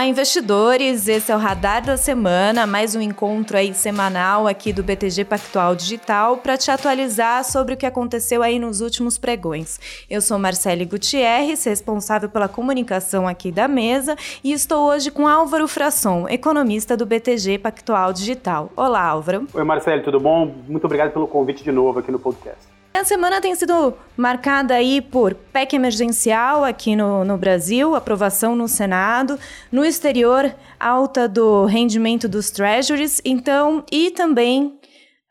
Olá, investidores! Esse é o Radar da Semana, mais um encontro aí semanal aqui do BTG Pactual Digital para te atualizar sobre o que aconteceu aí nos últimos pregões. Eu sou Marcele Gutierrez, responsável pela comunicação aqui da mesa, e estou hoje com Álvaro Frasson, economista do BTG Pactual Digital. Olá, Álvaro. Oi, Marcele, tudo bom? Muito obrigado pelo convite de novo aqui no podcast. A semana tem sido marcada aí por PEC emergencial aqui no, no Brasil, aprovação no Senado, no exterior, alta do rendimento dos treasuries, então, e também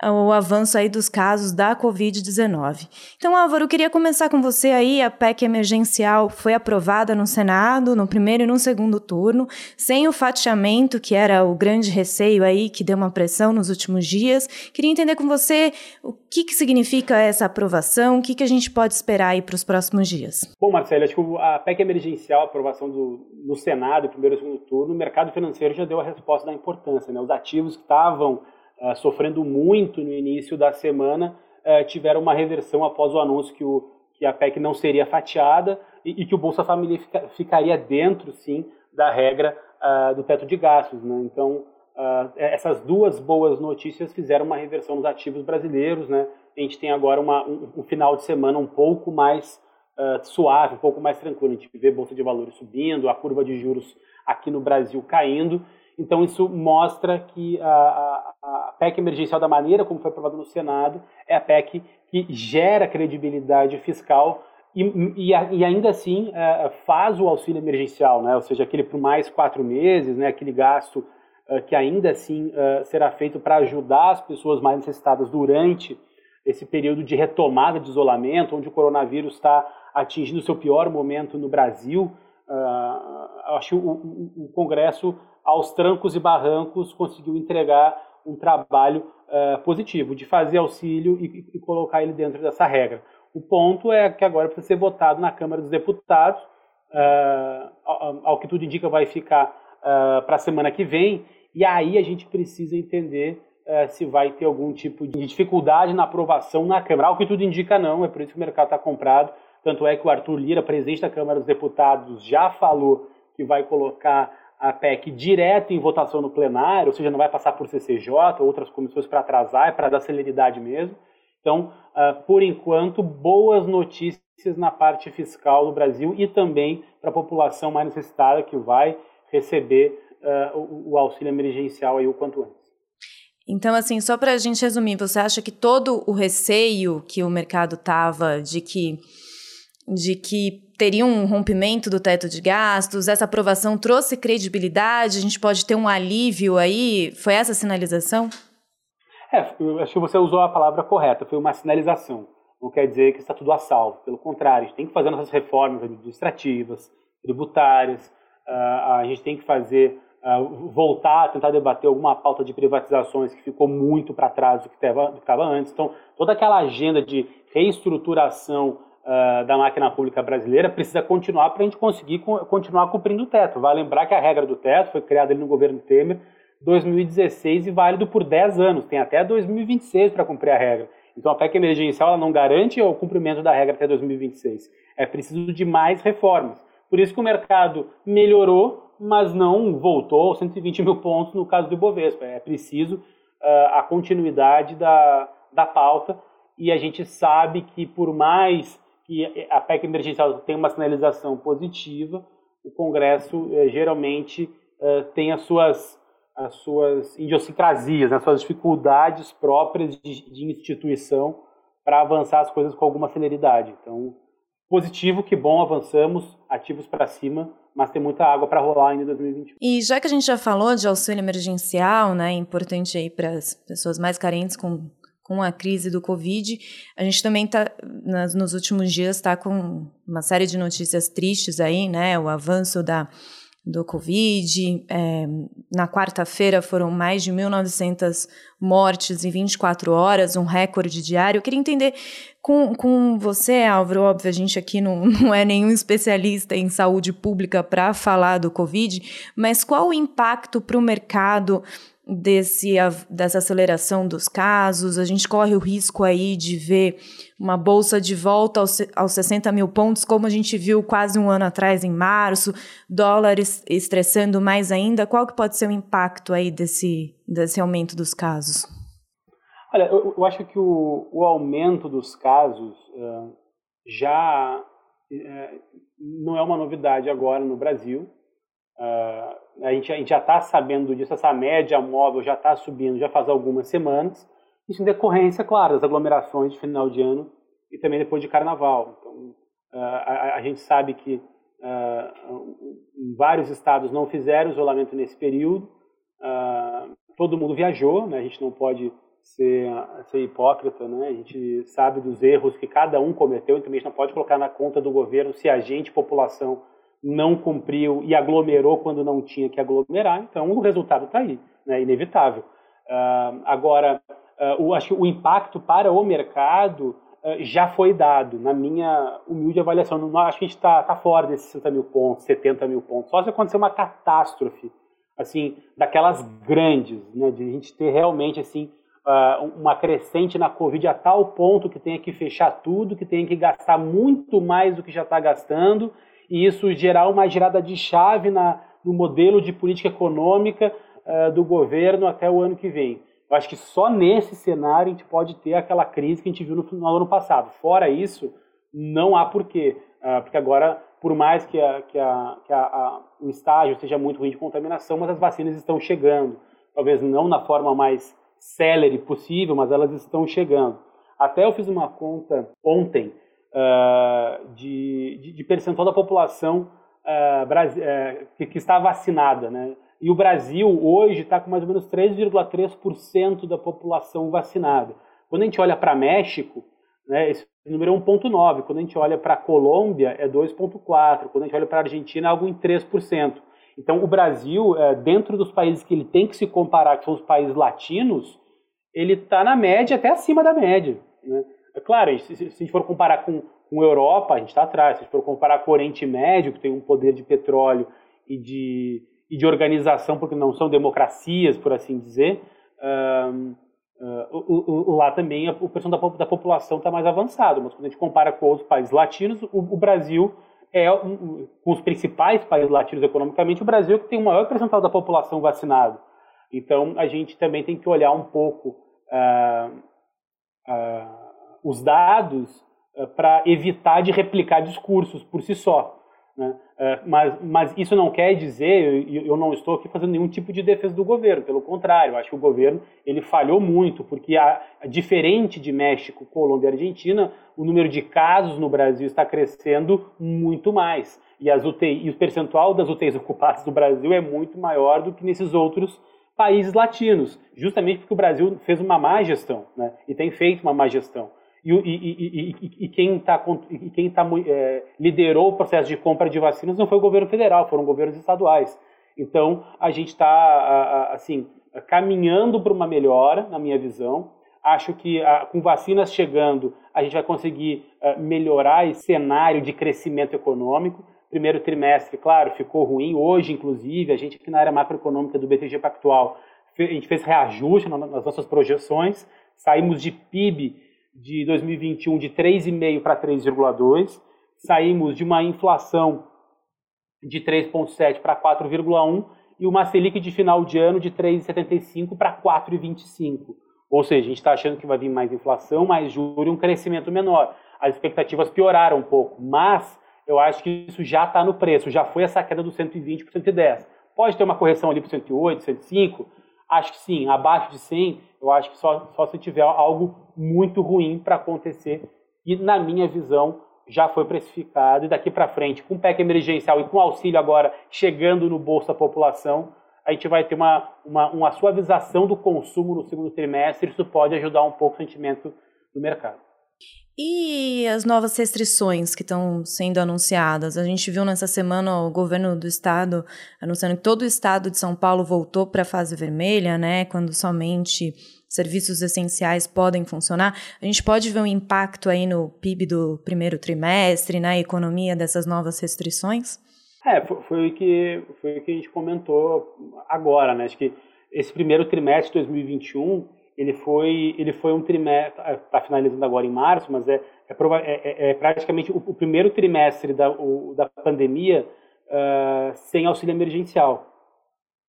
o avanço aí dos casos da Covid-19. Então, Álvaro, eu queria começar com você aí. A PEC emergencial foi aprovada no Senado, no primeiro e no segundo turno, sem o fatiamento, que era o grande receio aí, que deu uma pressão nos últimos dias. Queria entender com você o que, que significa essa aprovação, o que, que a gente pode esperar aí para os próximos dias. Bom, Marcelo, acho que a PEC emergencial, a aprovação do, no Senado, primeiro e segundo turno, o mercado financeiro já deu a resposta da importância. Né? Os ativos que estavam uh, sofrendo muito no início da semana, uh, tiveram uma reversão após o anúncio que, o, que a PEC não seria fatiada e, e que o Bolsa Família fica, ficaria dentro, sim, da regra uh, do teto de gastos. Né? Então, essas duas boas notícias fizeram uma reversão nos ativos brasileiros. Né? A gente tem agora uma, um, um final de semana um pouco mais suave, um pouco mais tranquilo. A gente vê a Bolsa de Valores subindo, a curva de juros aqui no Brasil caindo. Então, isso mostra que a, a, a, PEC emergencial, da maneira como foi aprovada no Senado, é a PEC que gera credibilidade fiscal e, e, e ainda assim é, faz o auxílio emergencial, né? ou seja, aquele por mais quatro meses, né? aquele gasto é, que ainda assim é, será feito para ajudar as pessoas mais necessitadas durante esse período de retomada de isolamento, onde o coronavírus está atingindo o seu pior momento no Brasil. Uh, acho que o, o, o Congresso aos trancos e barrancos, conseguiu entregar um trabalho uh, positivo, de fazer auxílio e, e, colocar ele dentro dessa regra. O ponto é que agora precisa ser votado na Câmara dos Deputados, uh, ao, ao, que tudo indica vai ficar uh, para a semana que vem, e aí a gente precisa entender se vai ter algum tipo de dificuldade na aprovação na Câmara. Ao que tudo indica não, é por isso que o mercado está comprado, tanto é que o Arthur Lira, presidente da Câmara dos Deputados, já falou que vai colocar a PEC direto em votação no plenário, ou seja, não vai passar por CCJ ou outras comissões para atrasar, é para dar celeridade mesmo. Então, uh, por enquanto, boas notícias na parte fiscal do Brasil e também para a população mais necessitada que vai receber uh, o, o, auxílio emergencial aí o quanto antes. Então, assim, só para a gente resumir, você acha que todo o receio que o mercado tava de que de que teria um rompimento do teto de gastos, essa aprovação trouxe credibilidade, a gente pode ter um alívio aí? Foi essa a sinalização? É, eu acho que você usou a palavra correta, foi uma sinalização. Não quer dizer que está tudo a salvo, pelo contrário, a gente tem que fazer nossas reformas administrativas, tributárias, uh, a gente tem que fazer, uh, voltar tentar debater alguma pauta de privatizações que ficou muito para trás do que estava antes. Então, toda aquela agenda de reestruturação uh, da máquina pública brasileira precisa continuar para a gente conseguir co continuar cumprindo o teto. Vai lembrar que a regra do teto foi criada no governo Temer 2016 e válido por 10 anos. Tem até 2026 para cumprir a regra. Então a PEC emergencial não garante o cumprimento da regra até 2026. É preciso de mais reformas. Por isso que o mercado melhorou, mas não voltou aos 120 mil pontos no caso do Ibovespa. É preciso uh, a continuidade da, da pauta e a gente sabe que por mais que a PEC emergencial tem uma sinalização positiva, o Congresso eh, geralmente eh, tem as suas, as suas idiosincrasias, né, as suas dificuldades próprias de, de instituição para avançar as coisas com alguma celeridade. Então, positivo, que bom, avançamos, ativos para cima, mas tem muita água para rolar ainda em 2021. E já que a gente já falou de auxílio emergencial, né, importante aí para as pessoas mais carentes com com a crise do Covid, a gente também está, nos últimos dias, está com uma série de notícias tristes aí, né? O avanço da, do Covid. É, na quarta-feira foram mais de 1.900 mortes em 24 horas, um recorde diário. Eu queria entender com, com você, Álvaro, óbvio, a gente aqui não, não é nenhum especialista em saúde pública para falar do Covid, mas qual o impacto para o mercado desse, dessa aceleração dos casos? A gente corre o risco aí de ver uma bolsa de volta aos, aos 60 mil pontos, como a gente viu quase um ano atrás, em março, dólares estressando mais ainda. Qual que pode ser o impacto aí desse, desse aumento dos casos? Olha, eu, eu acho que o, o, aumento dos casos uh, já uh, não é uma novidade agora no Brasil. Uh, a, gente, a, gente, já está sabendo disso, essa média móvel já está subindo já faz algumas semanas. Isso em decorrência, claro, das aglomerações de final de ano e também depois de carnaval. Então, uh, a, a, gente sabe que uh, vários estados não fizeram isolamento nesse período. todo mundo viajou, né? a gente não pode ser, ser hipócrita, né? a gente sabe dos erros que cada um cometeu, então a gente não pode colocar na conta do governo se a gente, população, não cumpriu e aglomerou quando não tinha que aglomerar, então o resultado está aí, né, inevitável. Uh, agora, uh, o, acho que o impacto para o mercado uh, já foi dado, na minha humilde avaliação. Não, acho que a gente está tá fora desses 60 mil pontos, 70 mil pontos. Só se acontecer uma catástrofe, assim, daquelas grandes, né, de a gente ter realmente, assim, uma crescente na Covid a tal ponto que tenha que fechar tudo, que tenha que gastar muito mais do que já está gastando e isso gerar uma girada de chave na, no modelo de política econômica uh, do governo até o ano que vem. Eu acho que só nesse cenário a gente pode ter aquela crise que a gente viu no, no ano passado. Fora isso, não há porquê. Uh, porque agora, por mais que, a, que, a, que a, o estágio seja muito ruim de contaminação, mas as vacinas estão chegando. Talvez não na forma mais célere possível, mas elas estão chegando. Até eu fiz uma conta ontem uh, de, de, de, percentual da população uh, uh, que, que, está vacinada. Né? E o Brasil hoje está com mais ou menos 3,3% da população vacinada. Quando a gente olha para México, né, esse número é 1,9%. Quando a gente olha para Colômbia, é 2,4%. Quando a gente olha para Argentina, é algo em 3%. Então, o Brasil, dentro dos países que ele tem que se comparar, que são os países latinos, ele está na média, até acima da média. Né? É claro, se, se, a gente for comparar com, com a Europa, a gente está atrás. Se a gente for comparar com o Oriente Médio, que tem um poder de petróleo e de, e de organização, porque não são democracias, por assim dizer, uh, lá também o percentual da, da população está mais avançado. Mas quando a gente compara com outros países latinos, o, o Brasil é, um, com os principais países latinos economicamente, o Brasil é que tem o maior percentual da população vacinado. Então, a gente também tem que olhar um pouco uh, uh, os dados uh, para evitar de replicar discursos por si só. Né? Uh, mas, mas isso não quer dizer, eu, eu não estou aqui fazendo nenhum tipo de defesa do governo, pelo contrário, acho que o governo ele falhou muito, porque a, diferente de México, Colômbia e Argentina, o número de casos no Brasil está crescendo muito mais. E, as UTI, e o percentual das UTIs ocupadas do Brasil é muito maior do que nesses outros países latinos, justamente porque o Brasil fez uma má gestão, né? e tem feito uma má gestão. E, e, e, e quem, tá, quem tá, é, liderou o processo de compra de vacinas não foi o governo federal, foram governos estaduais. Então, a gente está, assim, caminhando para uma melhora, na minha visão. Acho que com vacinas chegando, a gente vai conseguir melhorar esse cenário de crescimento econômico. Primeiro trimestre, claro, ficou ruim. Hoje, inclusive, a gente aqui na área macroeconômica do BTG Pactual, a gente fez reajuste nas nossas projeções. Saímos de PIB de 2021 de 3,5 para 3,2. Saímos de uma inflação de 3,7 para 4,1 e uma Selic de final de ano de 3,75 para 4,25. Ou seja, a gente está achando que vai vir mais inflação, mais juros e um crescimento menor. As expectativas pioraram um pouco, mas eu acho que isso já está no preço, já foi essa queda do 120 para 110. Pode ter uma correção ali para 108, 105, Acho que sim, abaixo de 100, eu acho que só, só se tiver algo muito ruim para acontecer. E, na minha visão, já foi precificado. E daqui para frente, com o PEC emergencial e com auxílio agora chegando no bolso da população, a gente vai ter uma, uma, uma suavização do consumo no segundo trimestre. Isso pode ajudar um pouco o sentimento do mercado. E as novas restrições que estão sendo anunciadas? A gente viu nessa semana o governo do estado anunciando que todo o estado de São Paulo voltou para a fase vermelha, né? Quando somente serviços essenciais podem funcionar. A gente pode ver um impacto aí no PIB do primeiro trimestre, na economia dessas novas restrições? É, foi, foi o que foi o que a gente comentou agora, né? Acho que esse primeiro trimestre de 2021 ele foi, ele foi um trimestre, está finalizando agora em março, mas é, é, é, é praticamente o, o, primeiro trimestre da, o, da pandemia uh, sem auxílio emergencial.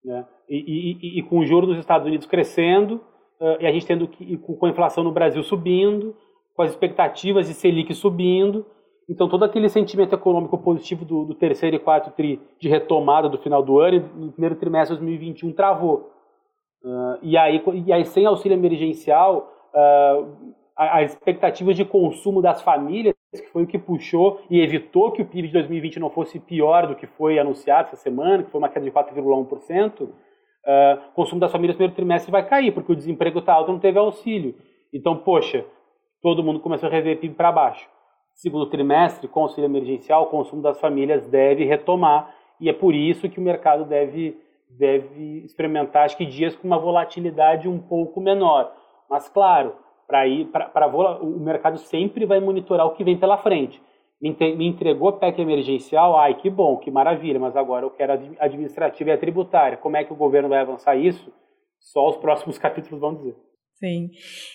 Né? E, e, e, com o juro dos Estados Unidos crescendo, uh, e a gente tendo que, com a inflação no Brasil subindo, com as expectativas de Selic subindo, então todo aquele sentimento econômico positivo do, do terceiro e quarto tri de retomada do final do ano, no primeiro trimestre de 2021 travou. Uh, e, aí, e aí, sem auxílio emergencial, uh, as expectativas de consumo das famílias, que foi o que puxou e evitou que o PIB de 2020 não fosse pior do que foi anunciado essa semana, que foi uma queda de 4,1%, o uh, consumo das famílias no primeiro trimestre vai cair, porque o desemprego está alto não teve auxílio. Então, poxa, todo mundo começou a rever PIB para baixo. Segundo trimestre, com auxílio emergencial, o consumo das famílias deve retomar, e é por isso que o mercado deve deve experimentar, acho que dias com uma volatilidade um pouco menor. Mas, claro, para ir para o mercado sempre vai monitorar o que vem pela frente. Me entregou a PEC emergencial, ai que bom, que maravilha, mas agora eu quero a administrativa e a tributária. Como é que o governo vai avançar isso? Só os próximos capítulos vão dizer. Sim.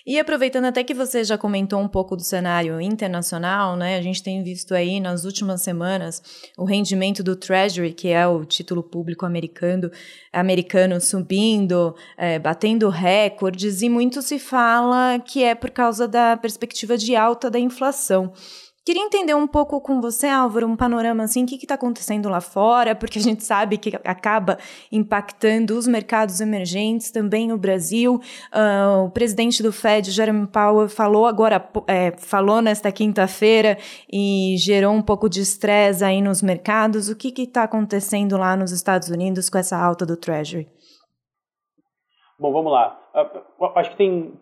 E aproveitando até que você já comentou um pouco do cenário internacional, né? A gente tem visto aí nas últimas semanas o rendimento do Treasury, que é o título público americano, americano subindo, é, batendo recordes, e muito se fala que é por causa da perspectiva de alta da inflação. Queria entender um pouco com você, Álvaro, um panorama assim, o que está acontecendo lá fora, porque a gente sabe que acaba impactando os mercados emergentes, também o Brasil. Uh, o presidente do Fed, Jeremy Powell, falou agora, é, falou nesta quinta-feira e gerou um pouco de estresse aí nos mercados. O que está acontecendo lá nos Estados Unidos com essa alta do Treasury? Bom, vamos lá. Uh, acho que tem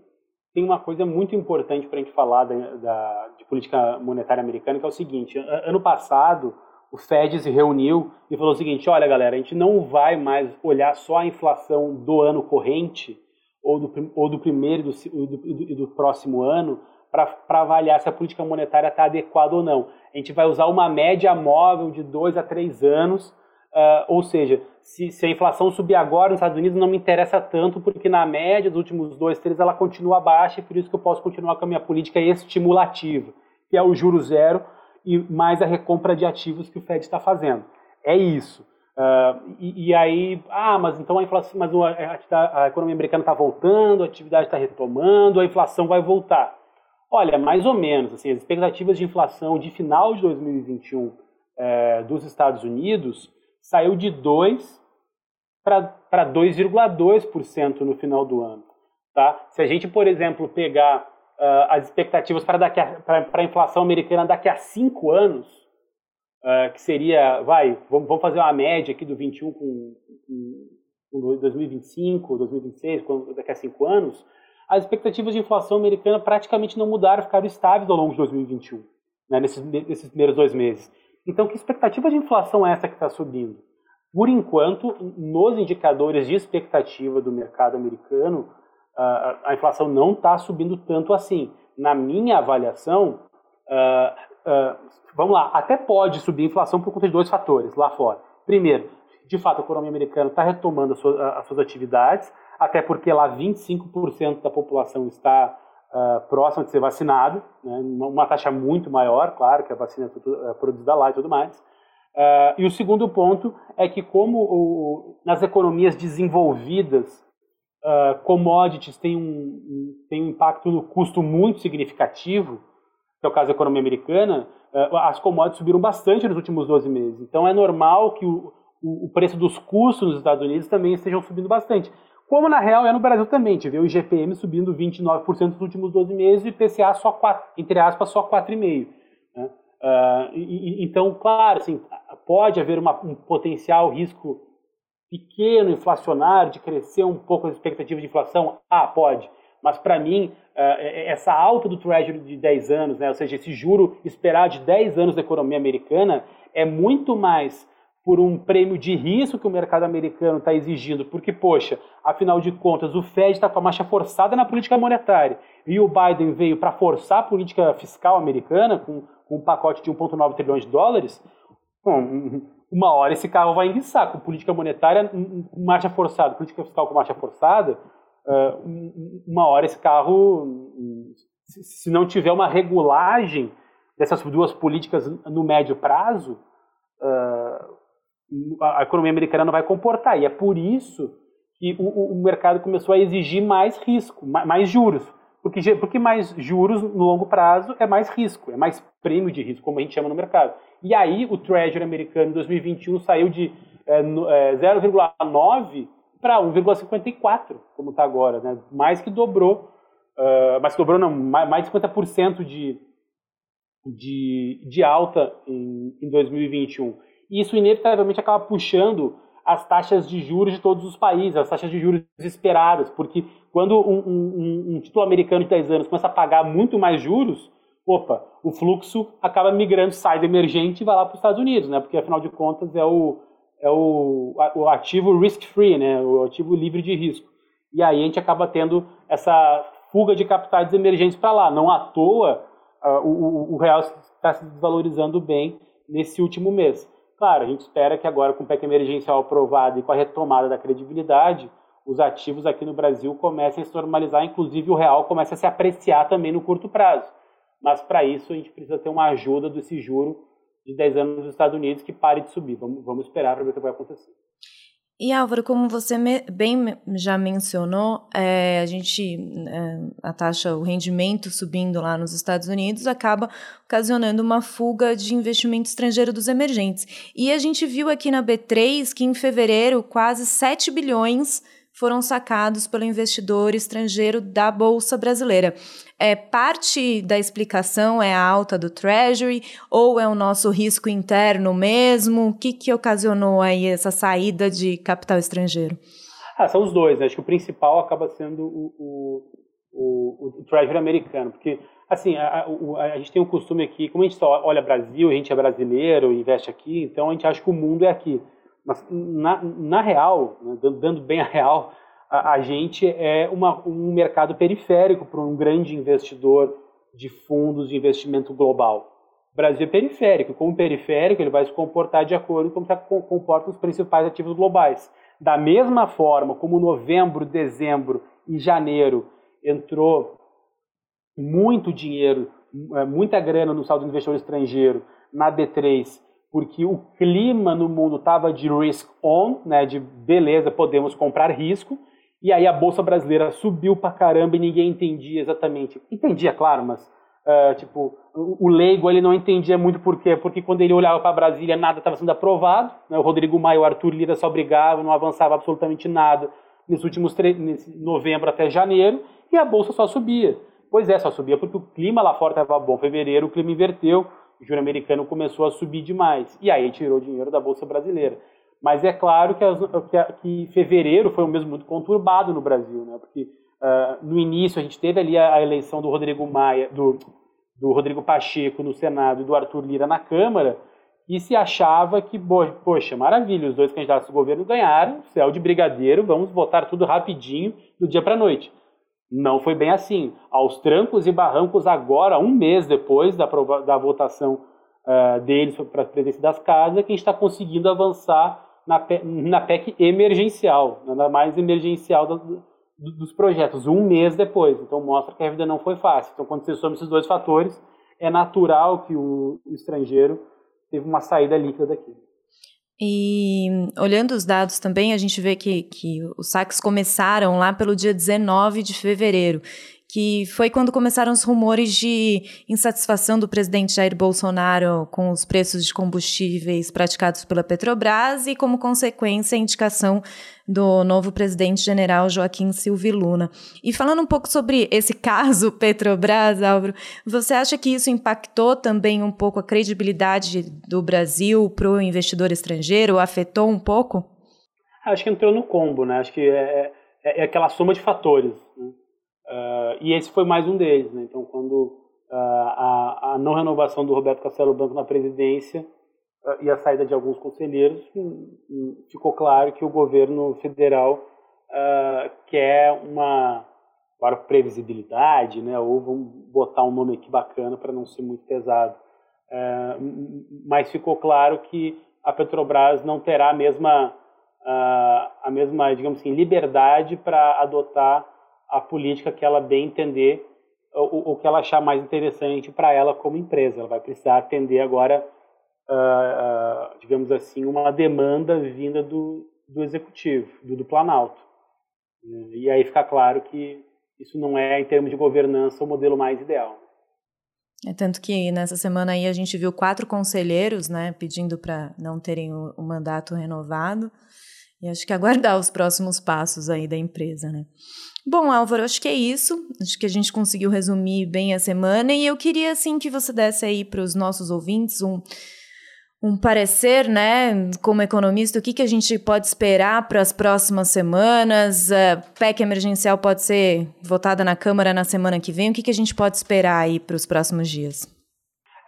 tem uma coisa muito importante para a gente falar da, da, política monetária americana, que é o seguinte: ano passado, o Fed se reuniu e falou o seguinte: olha, galera, a gente não vai mais olhar só a inflação do ano corrente ou do, ou do primeiro e do, do, do, próximo ano para avaliar se a política monetária está adequada ou não. A gente vai usar uma média móvel de dois a três anos, uh, ou seja, se, se, a inflação subir agora nos Estados Unidos não me interessa tanto, porque na média dos últimos dois, três ela continua baixa e por isso que eu posso continuar com a minha política estimulativa, que é o juro zero e mais a recompra de ativos que o Fed está fazendo. É isso. Uh, e, e, aí, ah, mas então a inflação, mas a, a economia americana está voltando, a atividade está retomando, a inflação vai voltar. Olha, mais ou menos, assim, as expectativas de inflação de final de 2021 eh, dos Estados Unidos saiu de 2 para 2,2% no final do ano. Tá? Se a gente, por exemplo, pegar uh, as expectativas para a inflação americana daqui a 5 anos, uh, que seria, vai, vamos, vamos, fazer uma média aqui do 21 com, com, com 2025, 2026, daqui a 5 anos, as expectativas de inflação americana praticamente não mudaram, ficaram estáveis ao longo de 2021, né, nesses, nesses primeiros dois meses. Então, que expectativa de inflação é essa que está subindo? Por enquanto, nos indicadores de expectativa do mercado americano, a, inflação não está subindo tanto assim. Na minha avaliação, uh, vamos lá, até pode subir a inflação por conta de dois fatores lá fora. Primeiro, de fato, a economia americana está retomando as suas, as suas, atividades, até porque lá 25% da população está uh, próxima de ser vacinado, né, uma taxa muito maior, claro, que a vacina é, é produzida lá e tudo mais. Uh, e o segundo ponto é que, como o, nas economias desenvolvidas, uh, commodities têm um, têm um impacto no custo muito significativo, que é o caso da economia americana, uh, as commodities subiram bastante nos últimos 12 meses. Então é normal que o, o, o preço dos custos nos Estados Unidos também estejam subindo bastante. Como na real é no Brasil também, tive o IGPM subindo 29% nos últimos 12 meses e o IPCA só 4, entre aspas, só 4,5%. Né? Uh, e, e, então, claro, assim, pode haver uma, um potencial risco pequeno inflacionário de crescer um pouco as expectativas de inflação? Ah, pode. Mas para mim, uh, essa alta do Treasury de 10 anos, né, ou seja, esse juro esperado de 10 anos da economia americana, é muito mais por um prêmio de risco que o mercado americano está exigindo, porque, poxa, afinal de contas, o Fed está com a marcha forçada na política monetária e o Biden veio para forçar a política fiscal americana com, com um pacote de 1,9 trilhões de dólares. Bom, uma hora esse carro vai enguiçar. Com política monetária, marcha forçada, política fiscal com marcha forçada, uma hora esse carro, se não tiver uma regulagem dessas duas políticas no médio prazo, a economia americana não vai comportar. E é por isso que o mercado começou a exigir mais risco, mais juros. Porque, porque mais juros no longo prazo é mais risco, é mais prêmio de risco, como a gente chama no mercado. E aí o Treasury americano em 2021 saiu de é, é, 0,9 para 1,54, como está agora, né? mais que dobrou, uh, mais que dobrou não, mais, mais de 50% de, de, de alta em, em 2021. E isso inevitavelmente acaba puxando as taxas de juros de todos os países, as taxas de juros esperadas, porque quando um, um, um título americano de 10 anos começa a pagar muito mais juros, opa, o fluxo acaba migrando, sai do emergente e vai lá para os Estados Unidos, né? Porque afinal de contas é o, é o, o ativo risk-free, né? O ativo livre de risco. E aí a gente acaba tendo essa fuga de capitais emergentes para lá. Não à toa uh, o, o real está se desvalorizando bem nesse último mês. Claro, a gente espera que agora, com o PEC emergencial aprovado e com a retomada da credibilidade, os ativos aqui no Brasil comecem a se normalizar, inclusive o real comece a se apreciar também no curto prazo. Mas para isso a gente precisa ter uma ajuda desse juro de 10 anos nos Estados Unidos que pare de subir. Vamos, vamos esperar para ver o que vai acontecer. E Álvaro, como você bem já mencionou, é, a gente é, a taxa, o rendimento subindo lá nos Estados Unidos acaba ocasionando uma fuga de investimento estrangeiro dos emergentes. E a gente viu aqui na B3 que em fevereiro quase 7 bilhões foram sacados pelo investidor estrangeiro da Bolsa Brasileira. É parte da explicação é a alta do Treasury ou é o nosso risco interno mesmo? O que, que ocasionou aí essa saída de capital estrangeiro? Ah, são os dois. Né? Acho que o principal acaba sendo o, o, o, o Treasury americano, porque assim a, a, a, gente tem o costume aqui, como a gente só olha Brasil, a gente é brasileiro, investe aqui, então a gente acha que o mundo é aqui. Mas, na, na real, né, dando bem a real, a, a gente é uma, um mercado periférico para um grande investidor de fundos de investimento global. O Brasil é periférico. Como periférico, ele vai se comportar de acordo com como se comportam os principais ativos globais. Da mesma forma como novembro, dezembro e janeiro entrou muito dinheiro, é, muita grana no saldo do investidor estrangeiro na B3 porque o clima no mundo estava de risk on, né, de beleza, podemos comprar risco, e aí a bolsa brasileira subiu pra caramba e ninguém entendia exatamente. Entendia, claro, mas uh, tipo o, o leigo ele não entendia muito por quê, porque quando ele olhava para Brasília nada estava sendo aprovado, né, o Rodrigo Maia o Arthur Lira só brigavam, não avançava absolutamente nada nesses últimos nesse novembro até janeiro, e a bolsa só subia. Pois é, só subia porque o clima lá fora estava bom. Fevereiro o clima inverteu, juro americano começou a subir demais. E aí tirou dinheiro da Bolsa Brasileira. Mas é claro que, as, que, que fevereiro foi um mês muito conturbado no Brasil, né? porque uh, no início a gente teve ali a, a, eleição do Rodrigo Maia, do, do Rodrigo Pacheco no Senado e do Arthur Lira na Câmara, e se achava que, poxa, maravilha, os dois candidatos do governo ganharam, céu de brigadeiro, vamos votar tudo rapidinho, do dia para a noite. Não foi bem assim. Aos trancos e barrancos, agora, um mês depois da, da votação uh, deles para a presidência das casas, que a gente está conseguindo avançar na, na PEC emergencial, na mais emergencial do, do, dos projetos, um mês depois. Então, mostra que a vida não foi fácil. Então, quando você soma esses dois fatores, é natural que o, o estrangeiro teve uma saída líquida daqui. E olhando os dados também, a gente vê que, que os saques começaram lá pelo dia 19 de fevereiro que foi quando começaram os rumores de insatisfação do presidente Jair Bolsonaro com os preços de combustíveis praticados pela Petrobras e, como consequência, a indicação do novo presidente general Joaquim Silva Luna. E falando um pouco sobre esse caso Petrobras, Álvaro, você acha que isso impactou também um pouco a credibilidade do Brasil para o investidor estrangeiro? Afetou um pouco? Acho que entrou no combo, né? Acho que é, é, é aquela soma de fatores. Né? Uh, e esse foi mais um deles. Né? Então, quando uh, a, a, não renovação do Roberto Castelo Branco na presidência uh, e a saída de alguns conselheiros, hum, hum, ficou claro que o governo federal quer uma para previsibilidade, né? ou vamos botar um nome aqui bacana para não ser muito pesado. mas ficou claro que a Petrobras não terá a mesma, a mesma digamos assim, liberdade para adotar a política que ela bem entender o, o que ela achar mais interessante para ela como empresa. Ela vai precisar atender agora, uh, uh, digamos assim, uma demanda vinda do, do executivo, do, do Planalto. E aí fica claro que isso não é, em termos de governança, o modelo mais ideal. É tanto que nessa semana aí a gente viu quatro conselheiros, né, pedindo para não terem o, o, mandato renovado. E acho que aguardar os próximos passos aí da empresa, né? Bom, Álvaro, acho que é isso. Acho que a gente conseguiu resumir bem a semana e eu queria assim que você desse aí para os nossos ouvintes um um parecer, né, como economista, o que, que a gente pode esperar para as próximas semanas? A PEC emergencial pode ser votada na Câmara na semana que vem. O que, que a gente pode esperar aí para os próximos dias?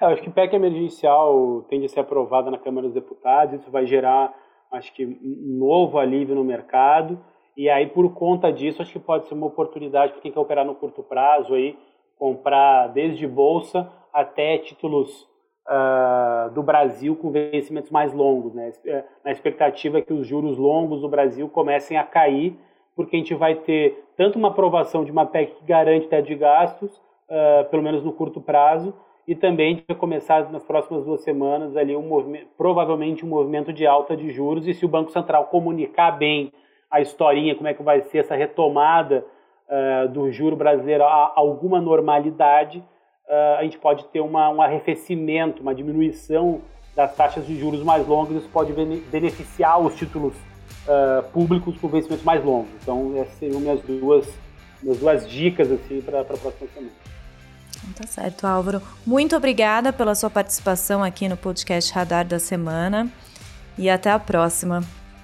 É, eu acho que PEC emergencial tende a ser aprovada na Câmara dos Deputados. Isso vai gerar, acho que, um novo alívio no mercado. E aí, por conta disso, acho que pode ser uma oportunidade para quem quer operar no curto prazo aí, comprar desde bolsa até títulos uh, do Brasil com vencimentos mais longos. Né? É, na expectativa que os juros longos do Brasil comecem a cair, porque a gente vai ter tanto uma aprovação de uma PEC que garante teto de gastos, uh, pelo menos no curto prazo, e também vai começar nas próximas duas semanas ali um provavelmente um movimento de alta de juros, e se o Banco Central comunicar bem a historinha, como é que vai ser essa retomada uh, do juro brasileiro a alguma normalidade, uh, a gente pode ter uma, um arrefecimento, uma diminuição das taxas de juros mais longas, isso pode beneficiar os títulos uh, públicos com vencimentos mais longos. Então, essas seriam minhas duas, minhas duas dicas assim, para a próxima semana. Tá certo, Álvaro. Muito obrigada pela sua participação aqui no podcast Radar da Semana e até a próxima.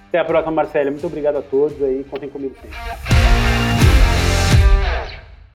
Até a próxima, Marcela. Muito obrigado a todos aí. Contem comigo sempre.